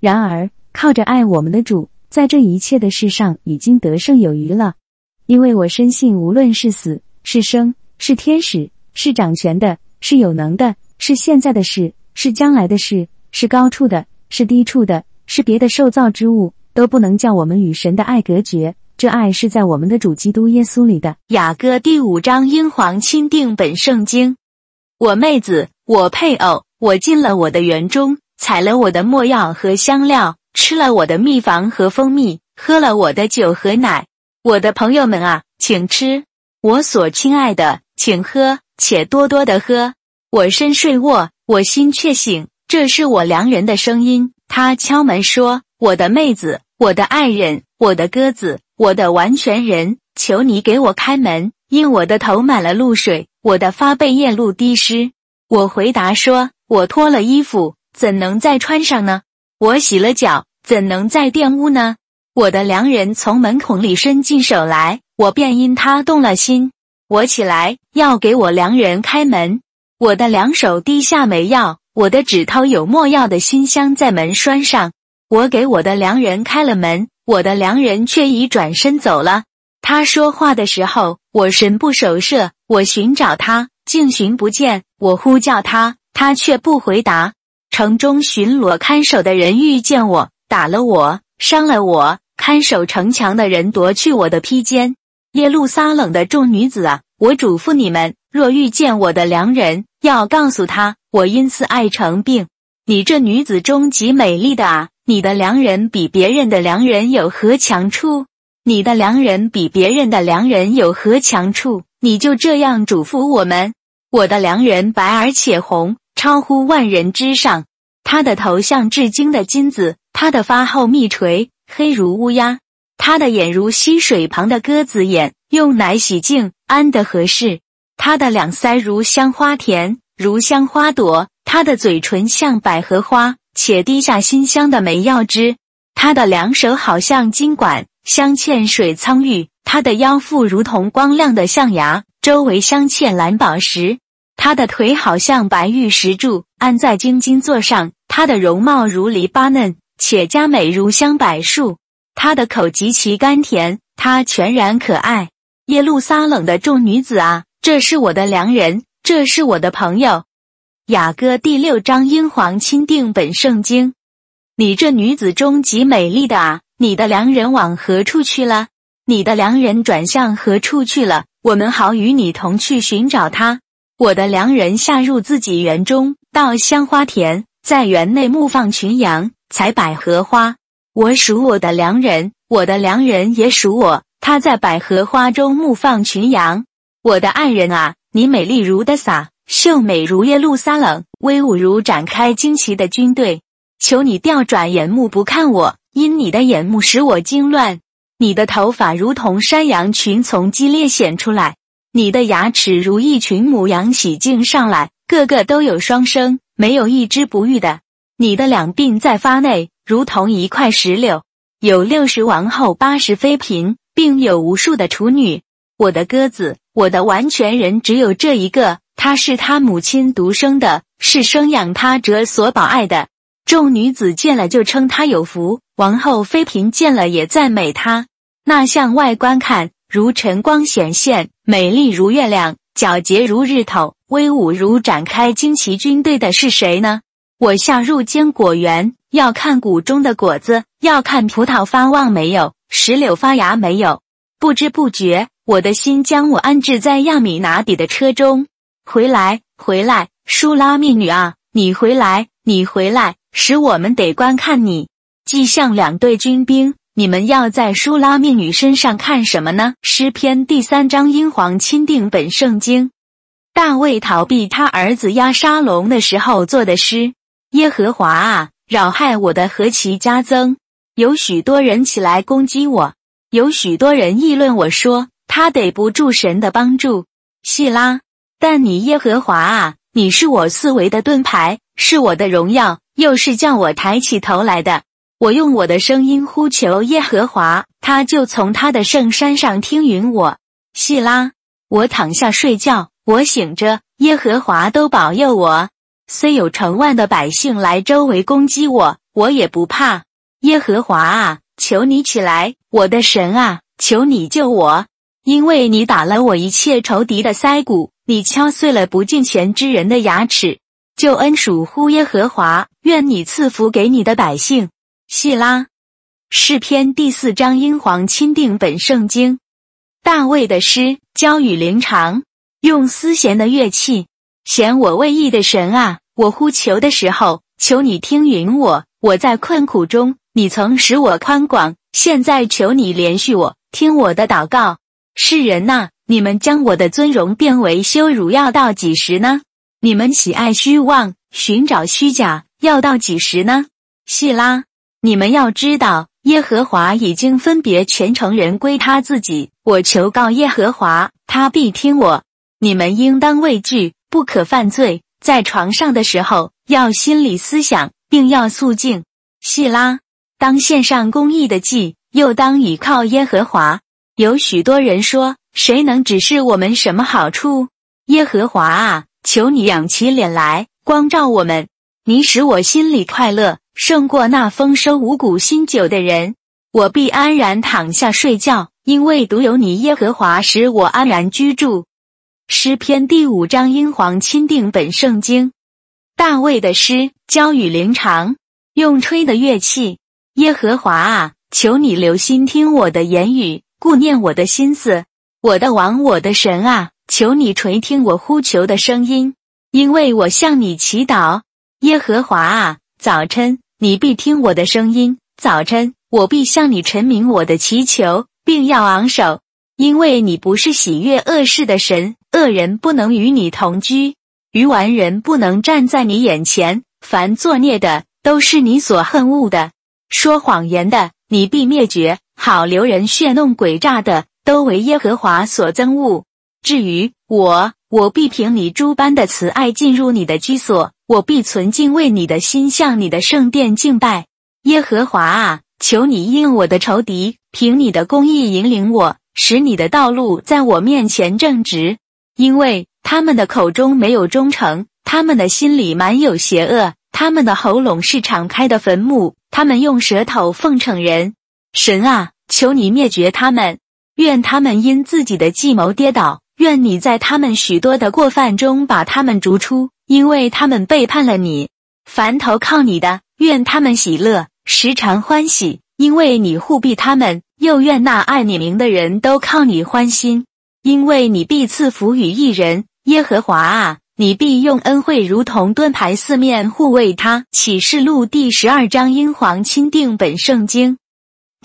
然而靠着爱我们的主，在这一切的事上已经得胜有余了。因为我深信，无论是死是生，是天使，是掌权的，是有能的，是现在的事，是将来的事，是高处的，是低处的，是别的受造之物，都不能叫我们与神的爱隔绝。这爱是在我们的主基督耶稣里的。雅歌第五章，英皇钦定本圣经。我妹子，我配偶，我进了我的园中，采了我的墨药和香料，吃了我的蜜房和蜂蜜，喝了我的酒和奶。我的朋友们啊，请吃；我所亲爱的，请喝，且多多的喝。我身睡卧，我心却醒。这是我良人的声音，他敲门说：“我的妹子，我的爱人，我的鸽子。”我的完全人，求你给我开门，因我的头满了露水，我的发被夜露滴湿。我回答说：我脱了衣服，怎能再穿上呢？我洗了脚，怎能再玷污呢？我的良人从门孔里伸进手来，我便因他动了心。我起来要给我良人开门，我的两手低下没药，我的指头有墨药的馨香在门栓上。我给我的良人开了门。我的良人却已转身走了。他说话的时候，我神不守舍。我寻找他，竟寻不见。我呼叫他，他却不回答。城中巡逻看守的人遇见我，打了我，伤了我。看守城墙的人夺去我的披肩。耶路撒冷的众女子啊，我嘱咐你们：若遇见我的良人，要告诉他，我因此爱成病。你这女子中极美丽的啊！你的良人比别人的良人有何强处？你的良人比别人的良人有何强处？你就这样嘱咐我们。我的良人白而且红，超乎万人之上。他的头像至精的金子，他的发后密垂，黑如乌鸦。他的眼如溪水旁的鸽子眼，用奶洗净，安得合适。他的两腮如香花田，如香花朵。他的嘴唇像百合花。且滴下馨香的梅药汁，他的两手好像金管，镶嵌水苍玉；他的腰腹如同光亮的象牙，周围镶嵌蓝宝石；他的腿好像白玉石柱，安在金金座上；他的容貌如黎巴嫩，且佳美如香柏树；他的口极其甘甜，他全然可爱。耶路撒冷的众女子啊，这是我的良人，这是我的朋友。雅歌第六章，英皇钦定本圣经。你这女子中极美丽的啊，你的良人往何处去了？你的良人转向何处去了？我们好与你同去寻找他。我的良人下入自己园中，到香花田，在园内牧放群羊，采百合花。我属我的良人，我的良人也属我。他在百合花中牧放群羊。我的爱人啊，你美丽如的撒。秀美如耶路撒冷，威武如展开旌旗的军队。求你调转眼目不看我，因你的眼目使我惊乱。你的头发如同山羊群从激烈显出来，你的牙齿如一群母羊洗净上来，个个都有双生，没有一只不育的。你的两鬓在发内，如同一块石榴。有六十王后，八十妃嫔，并有无数的处女。我的鸽子，我的完全人，只有这一个。他是他母亲独生的，是生养他者所保爱的。众女子见了就称他有福，王后妃嫔见了也赞美他。那向外观看，如晨光显现，美丽如月亮，皎洁如日头，威武如展开旌旗军队的是谁呢？我下入坚果园，要看谷中的果子，要看葡萄发旺没有，石榴发芽没有。不知不觉，我的心将我安置在亚米拿底的车中。回来，回来，舒拉密女啊，你回来，你回来，使我们得观看你。既像两队军兵，你们要在舒拉密女身上看什么呢？诗篇第三章，英皇钦定本圣经。大卫逃避他儿子押沙龙的时候做的诗：耶和华啊，扰害我的何其加增！有许多人起来攻击我，有许多人议论我说他得不住神的帮助。细拉，但你耶和华啊，你是我四围的盾牌，是我的荣耀，又是叫我抬起头来的。我用我的声音呼求耶和华，他就从他的圣山上听允我。细拉，我躺下睡觉。我醒着，耶和华都保佑我。虽有成万的百姓来周围攻击我，我也不怕。耶和华啊，求你起来，我的神啊，求你救我，因为你打了我一切仇敌的腮骨，你敲碎了不敬虔之人的牙齿。救恩属乎耶和华，愿你赐福给你的百姓。细拉，诗篇第四章，英皇钦定本圣经，大卫的诗，交与灵长。用丝弦的乐器，弦我未意的神啊！我呼求的时候，求你听允我。我在困苦中，你曾使我宽广，现在求你连续我，听我的祷告。世人呐，你们将我的尊荣变为羞辱，要到几时呢？你们喜爱虚妄，寻找虚假，要到几时呢？细拉，你们要知道，耶和华已经分别全城人归他自己。我求告耶和华，他必听我。你们应当畏惧，不可犯罪。在床上的时候，要心里思想，并要肃静。细拉，当献上公义的祭，又当倚靠耶和华。有许多人说：“谁能指示我们什么好处？”耶和华啊，求你仰起脸来，光照我们。你使我心里快乐，胜过那丰收五谷新酒的人。我必安然躺下睡觉，因为独有你耶和华使我安然居住。诗篇第五章，英皇钦定本圣经。大卫的诗，交与灵长，用吹的乐器。耶和华啊，求你留心听我的言语，顾念我的心思。我的王，我的神啊，求你垂听我呼求的声音，因为我向你祈祷。耶和华啊，早晨你必听我的声音，早晨我必向你陈明我的祈求，并要昂首，因为你不是喜悦恶事的神。恶人不能与你同居，愚顽人不能站在你眼前。凡作孽的，都是你所恨恶的；说谎言的，你必灭绝；好留人血弄诡诈的，都为耶和华所憎恶。至于我，我必凭你诸般的慈爱进入你的居所，我必存敬畏你的心，向你的圣殿敬拜。耶和华啊，求你应我的仇敌，凭你的公义引领我，使你的道路在我面前正直。因为他们的口中没有忠诚，他们的心里满有邪恶，他们的喉咙是敞开的坟墓，他们用舌头奉承人。神啊，求你灭绝他们，愿他们因自己的计谋跌倒，愿你在他们许多的过犯中把他们逐出，因为他们背叛了你。凡投靠你的，愿他们喜乐，时常欢喜，因为你护庇他们；又愿那爱你名的人都靠你欢心。因为你必赐福与一人，耶和华啊，你必用恩惠如同盾牌四面护卫他。启示录第十二章，英皇钦定本圣经。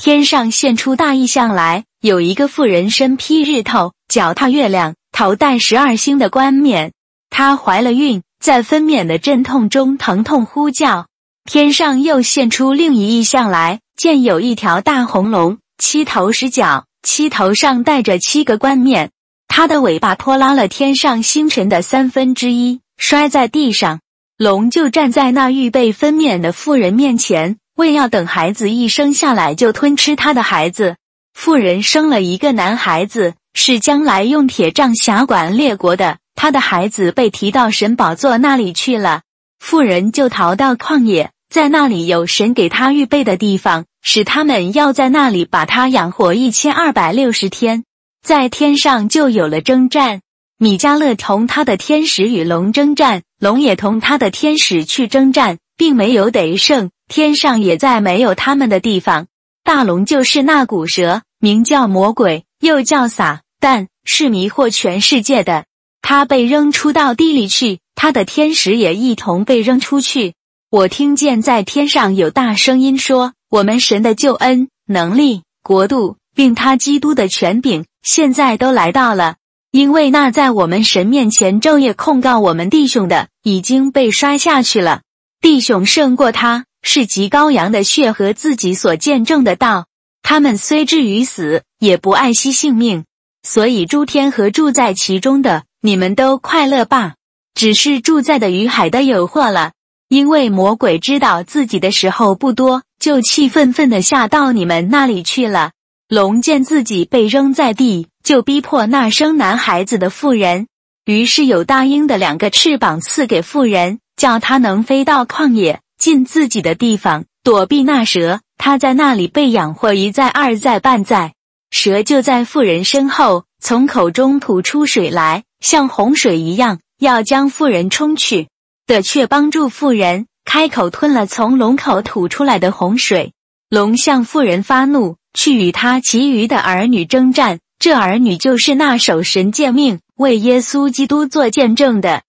天上现出大异象来，有一个妇人身披日头，脚踏月亮，头戴十二星的冠冕。她怀了孕，在分娩的阵痛中疼痛呼叫。天上又现出另一异象来，见有一条大红龙，七头十角。七头上戴着七个冠冕，它的尾巴拖拉了天上星辰的三分之一，摔在地上。龙就站在那预备分娩的妇人面前，为要等孩子一生下来就吞吃他的孩子。妇人生了一个男孩子，是将来用铁杖辖管列国的。他的孩子被提到神宝座那里去了，妇人就逃到旷野，在那里有神给他预备的地方。使他们要在那里把他养活一千二百六十天，在天上就有了征战。米迦勒同他的天使与龙征战，龙也同他的天使去征战，并没有得胜。天上也在没有他们的地方。大龙就是那古蛇，名叫魔鬼，又叫撒旦，是迷惑全世界的。他被扔出到地里去，他的天使也一同被扔出去。我听见在天上有大声音说。我们神的救恩、能力、国度，并他基督的权柄，现在都来到了。因为那在我们神面前昼夜控告我们弟兄的，已经被摔下去了。弟兄胜过他，是极羔羊的血和自己所见证的道。他们虽至于死，也不爱惜性命。所以诸天和住在其中的，你们都快乐吧。只是住在的于海的有祸了，因为魔鬼知道自己的时候不多，就气愤愤的下到你们那里去了。龙见自己被扔在地，就逼迫那生男孩子的妇人。于是有大鹰的两个翅膀赐给妇人，叫他能飞到旷野，进自己的地方，躲避那蛇。他在那里被养活一再、二再、半载。蛇就在妇人身后，从口中吐出水来，像洪水一样。要将妇人冲去的，却帮助妇人开口吞了从龙口吐出来的洪水。龙向妇人发怒，去与他其余的儿女征战。这儿女就是那守神诫命、为耶稣基督做见证的。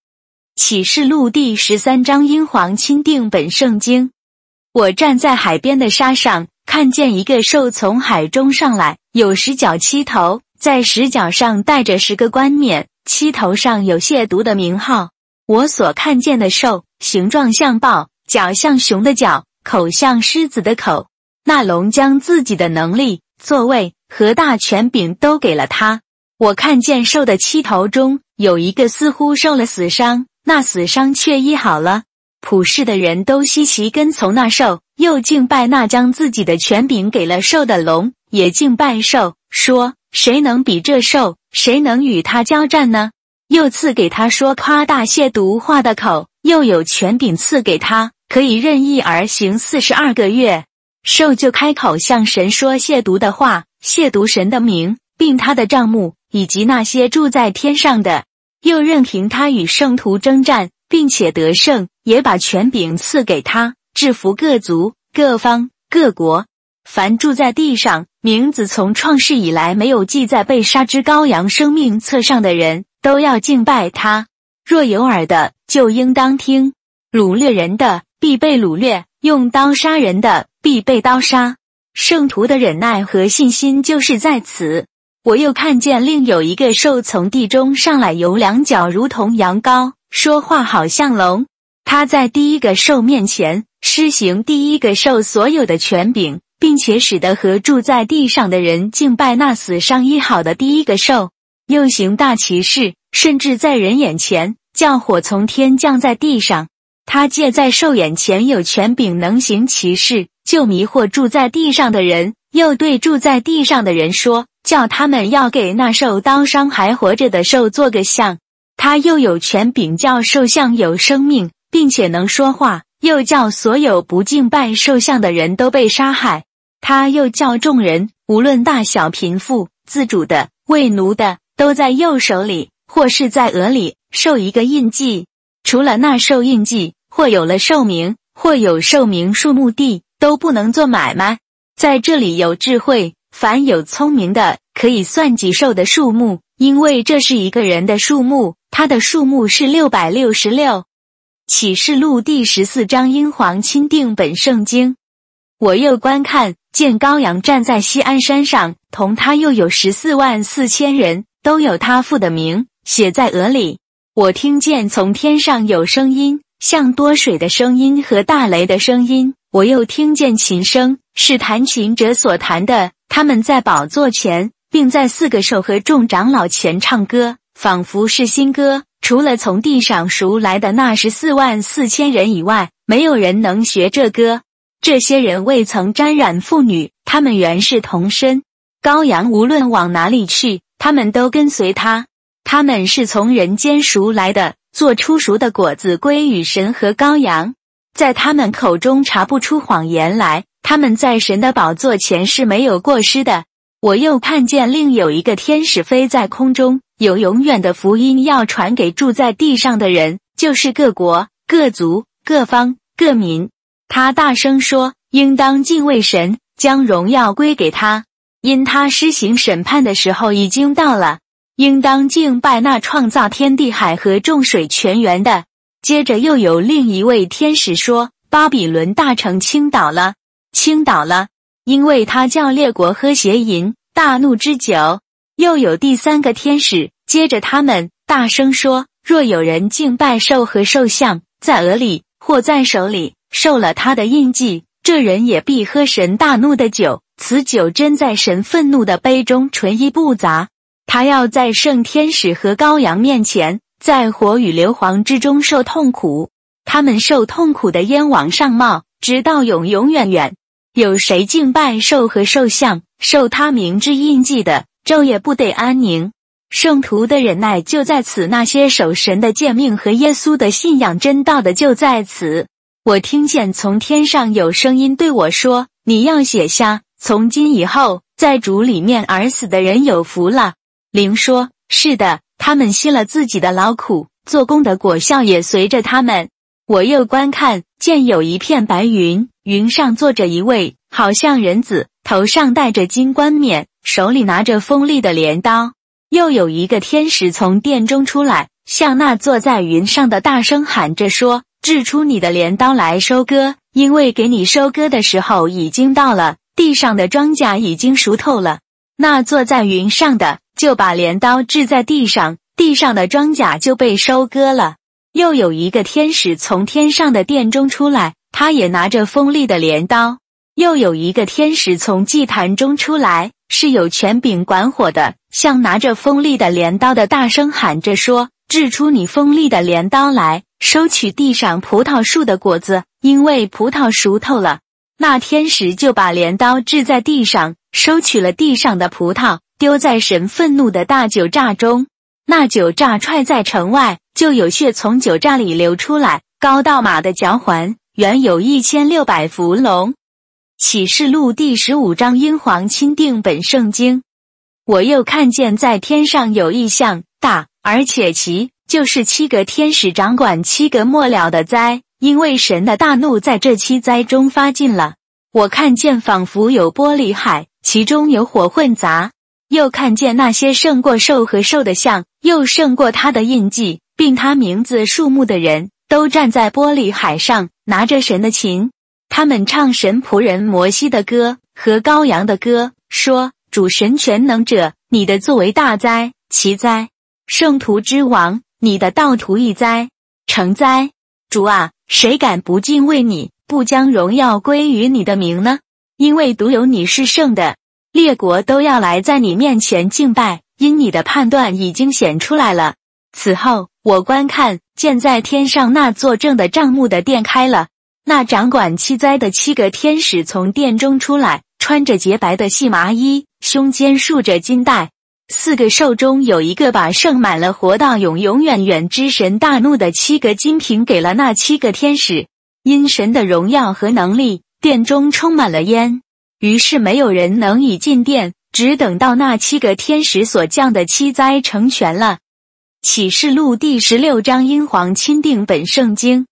启示录第十三章，英皇钦定本圣经。我站在海边的沙上，看见一个兽从海中上来，有十角七头，在十角上带着十个冠冕。七头上有亵渎的名号。我所看见的兽，形状像豹，脚像熊的脚，口像狮子的口。那龙将自己的能力、座位和大权柄都给了他。我看见兽的七头中有一个似乎受了死伤，那死伤却医好了。普世的人都稀奇跟从那兽，又敬拜那将自己的权柄给了兽的龙，也敬拜兽，说。谁能比这兽？谁能与他交战呢？又赐给他说夸大亵渎话的口，又有权柄赐给他，可以任意而行四十二个月。兽就开口向神说亵渎的话，亵渎神的名，并他的账目，以及那些住在天上的。又任凭他与圣徒征战，并且得胜，也把权柄赐给他，制服各族、各方、各国。凡住在地上，名字从创世以来没有记在被杀之羔羊生命册上的人，都要敬拜他。若有耳的，就应当听。掳掠人的，必被掳掠；用刀杀人的，必被刀杀。圣徒的忍耐和信心就是在此。我又看见另有一个兽从地中上来，有两脚如同羊羔，说话好像龙。他在第一个兽面前施行第一个兽所有的权柄。并且使得和住在地上的人敬拜那死伤医好的第一个兽，又行大奇事，甚至在人眼前叫火从天降在地上。他借在兽眼前有权柄，能行奇事，就迷惑住在地上的人。又对住在地上的人说，叫他们要给那受刀伤还活着的兽做个像。他又有权柄叫兽像有生命，并且能说话，又叫所有不敬拜兽像的人都被杀害。他又叫众人，无论大小、贫富、自主的、为奴的，都在右手里或是在额里受一个印记。除了那受印记，或有了寿名，或有寿名数目地，都不能做买卖。在这里有智慧，凡有聪明的，可以算计寿的数目，因为这是一个人的数目，他的数目是六百六十六。启示录第十四章，英皇钦定本圣经。我又观看。见羔羊站在西安山上，同他又有十四万四千人，都有他父的名写在额里。我听见从天上有声音，像多水的声音和大雷的声音。我又听见琴声，是弹琴者所弹的。他们在宝座前，并在四个兽和众长老前唱歌，仿佛是新歌。除了从地上赎来的那十四万四千人以外，没有人能学这歌。这些人未曾沾染妇女，他们原是童身。羔羊无论往哪里去，他们都跟随他。他们是从人间赎来的，做出熟的果子归与神和羔羊，在他们口中查不出谎言来。他们在神的宝座前是没有过失的。我又看见另有一个天使飞在空中，有永远的福音要传给住在地上的人，就是各国、各族、各方、各民。他大声说：“应当敬畏神，将荣耀归给他，因他施行审判的时候已经到了。应当敬拜那创造天地海和众水泉源的。”接着又有另一位天使说：“巴比伦大城倾倒了，倾倒了，因为他叫列国喝邪淫，大怒之酒。”又有第三个天使接着他们大声说：“若有人敬拜兽和兽像，在额里或在手里受了他的印记，这人也必喝神大怒的酒。此酒真在神愤怒的杯中，纯一不杂。他要在圣天使和羔羊面前，在火与硫磺之中受痛苦。他们受痛苦的烟往上冒，直到永永远远。有谁敬拜兽和兽像，受他名之印记的，昼夜不得安宁。”圣徒的忍耐就在此，那些守神的诫命和耶稣的信仰真道的就在此。我听见从天上有声音对我说：“你要写下，从今以后，在主里面而死的人有福了。”灵说：“是的，他们吸了自己的劳苦，做工的果效也随着他们。”我又观看，见有一片白云，云上坐着一位，好像人子，头上戴着金冠冕，手里拿着锋利的镰刀。又有一个天使从殿中出来，向那坐在云上的大声喊着说：“掷出你的镰刀来收割，因为给你收割的时候已经到了，地上的庄稼已经熟透了。”那坐在云上的就把镰刀掷在地上，地上的庄稼就被收割了。又有一个天使从天上的殿中出来，他也拿着锋利的镰刀。又有一个天使从祭坛中出来。是有权柄管火的，像拿着锋利的镰刀的大声喊着说：“掷出你锋利的镰刀来，收取地上葡萄树的果子，因为葡萄熟透了。”那天使就把镰刀掷在地上，收取了地上的葡萄，丢在神愤怒的大酒榨中。那酒榨踹在城外，就有血从酒榨里流出来，高到马的脚环，原有一千六百伏龙。启示录第十五章英皇钦定本圣经。我又看见在天上有异象，大而且奇，就是七个天使掌管七个末了的灾，因为神的大怒在这七灾中发尽了。我看见仿佛有玻璃海，其中有火混杂。又看见那些胜过兽和兽的像，又胜过他的印记，并他名字数目的人，都站在玻璃海上，拿着神的琴。他们唱神仆人摩西的歌和羔羊的歌，说：“主神全能者，你的作为大灾奇灾，圣徒之王，你的道途一灾成灾。主啊，谁敢不敬畏你，不将荣耀归于你的名呢？因为独有你是圣的，列国都要来在你面前敬拜，因你的判断已经显出来了。此后，我观看，见在天上那作证的帐幕的殿开了。”那掌管七灾的七个天使从殿中出来，穿着洁白的细麻衣，胸间束着金带。四个兽中有一个把盛满了活到永永远远之神大怒的七个金瓶给了那七个天使。因神的荣耀和能力，殿中充满了烟，于是没有人能以进殿，只等到那七个天使所降的七灾成全了。启示录第十六章，英皇钦定本圣经。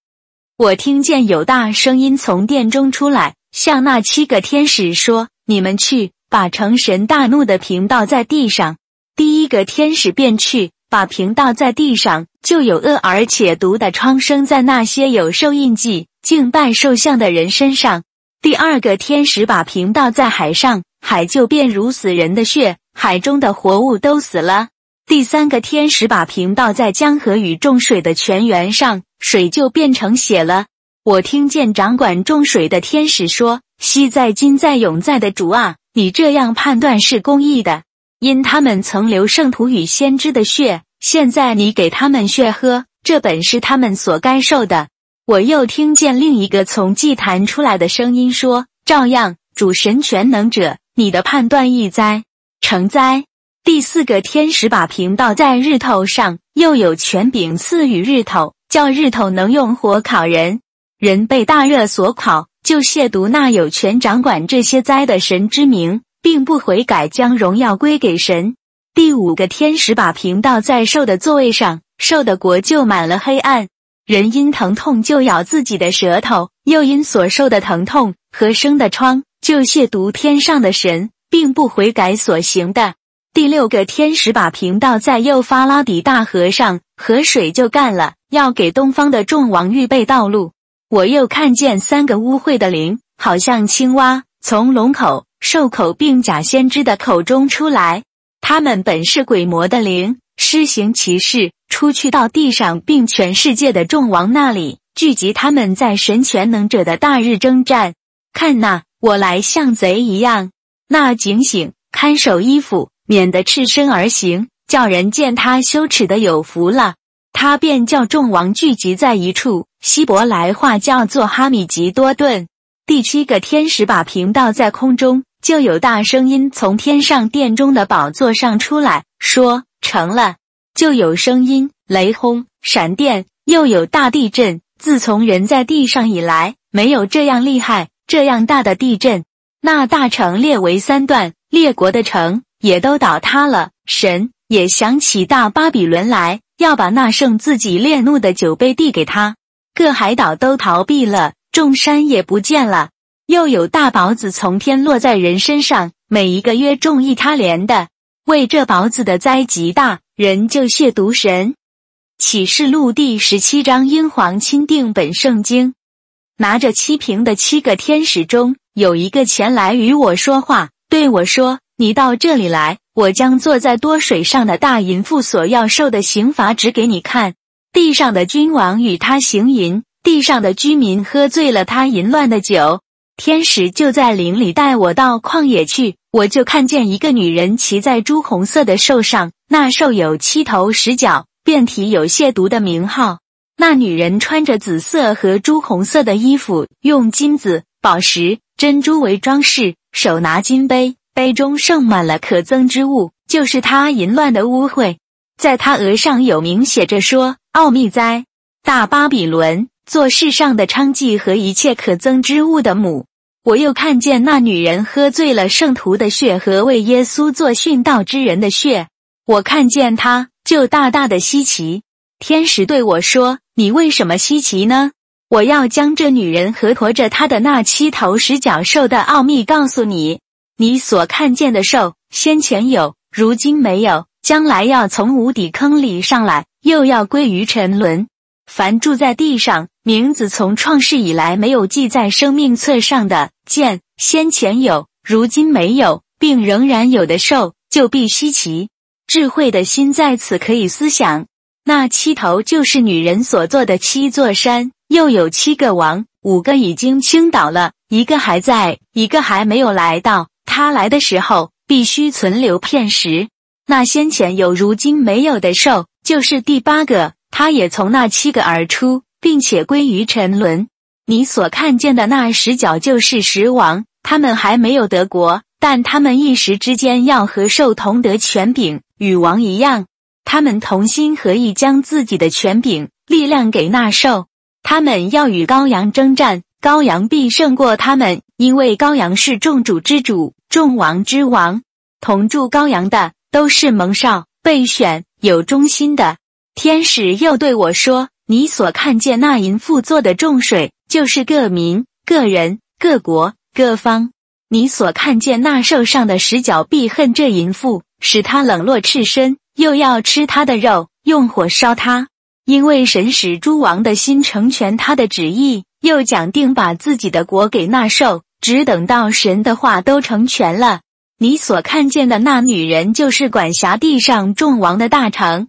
我听见有大声音从殿中出来，向那七个天使说：“你们去，把成神大怒的瓶倒在地上。”第一个天使便去，把瓶倒在地上，就有恶而且毒的疮生在那些有受印记、敬拜兽像的人身上。第二个天使把瓶倒在海上，海就变如死人的血，海中的活物都死了。第三个天使把瓶倒在江河与众水的泉源上。水就变成血了。我听见掌管众水的天使说：“昔在、今在、永在的主啊，你这样判断是公义的，因他们曾流圣徒与先知的血，现在你给他们血喝，这本是他们所该受的。”我又听见另一个从祭坛出来的声音说：“照样，主神全能者，你的判断易灾成灾。”第四个天使把瓶倒在日头上，又有权柄赐予日头。叫日头能用火烤人，人被大热所烤，就亵渎那有权掌管这些灾的神之名，并不悔改，将荣耀归给神。第五个天使把瓶倒在兽的座位上，兽的国就满了黑暗。人因疼痛就咬自己的舌头，又因所受的疼痛和生的疮，就亵渎天上的神，并不悔改所行的。第六个天使把瓶倒在幼发拉底大河上，河水就干了。要给东方的众王预备道路。我又看见三个污秽的灵，好像青蛙，从龙口、兽口并假先知的口中出来。他们本是鬼魔的灵，施行其事，出去到地上并全世界的众王那里，聚集他们在神全能者的大日征战。看那，我来像贼一样。那警醒看守衣服，免得赤身而行，叫人见他羞耻的有福了。他便叫众王聚集在一处。希伯来话叫做哈米吉多顿。第七个天使把瓶倒在空中，就有大声音从天上殿中的宝座上出来，说：“成了。”就有声音、雷轰、闪电，又有大地震。自从人在地上以来，没有这样厉害、这样大的地震。那大城列为三段，列国的城也都倒塌了。神也想起大巴比伦来，要把那圣自己烈怒的酒杯递给他。各海岛都逃避了。众山也不见了，又有大雹子从天落在人身上，每一个月中一他连的。为这雹子的灾极大，人就亵渎神。启示录第十七章，英皇钦定本圣经，拿着七瓶的七个天使中有一个前来与我说话，对我说：“你到这里来，我将坐在多水上的大淫妇所要受的刑罚指给你看。地上的君王与他行淫。”地上的居民喝醉了他淫乱的酒，天使就在林里带我到旷野去，我就看见一个女人骑在朱红色的兽上，那兽有七头十角，遍体有亵渎的名号。那女人穿着紫色和朱红色的衣服，用金子、宝石、珍珠为装饰，手拿金杯，杯中盛满了可憎之物，就是她淫乱的污秽。在她额上有名写着说：“奥秘哉，大巴比伦。”做世上的娼妓和一切可憎之物的母，我又看见那女人喝醉了圣徒的血和为耶稣做殉道之人的血。我看见他就大大的稀奇。天使对我说：“你为什么稀奇呢？我要将这女人和驮着她的那七头十角兽的奥秘告诉你。你所看见的兽，先前有，如今没有，将来要从无底坑里上来，又要归于沉沦。凡住在地上。”名字从创世以来没有记在生命册上的，见先前有，如今没有，并仍然有的兽，就必稀奇。智慧的心在此可以思想。那七头就是女人所做的七座山，又有七个王，五个已经倾倒了，一个还在，一个还没有来到。他来的时候，必须存留片石。那先前有，如今没有的兽，就是第八个，他也从那七个而出。并且归于沉沦。你所看见的那十角就是十王，他们还没有得国，但他们一时之间要和兽同得权柄，与王一样。他们同心合意，将自己的权柄、力量给那兽。他们要与羔羊征战，羔羊必胜过他们，因为羔羊是众主之主，众王之王。同住羔羊的都是蒙少、备选、有忠心的。天使又对我说。你所看见那淫妇做的重水，就是各民、各人、各国、各方。你所看见那兽上的十角，必恨这淫妇，使他冷落赤身，又要吃他的肉，用火烧他。因为神使诸王的心成全他的旨意，又讲定把自己的国给那兽，只等到神的话都成全了。你所看见的那女人，就是管辖地上众王的大城。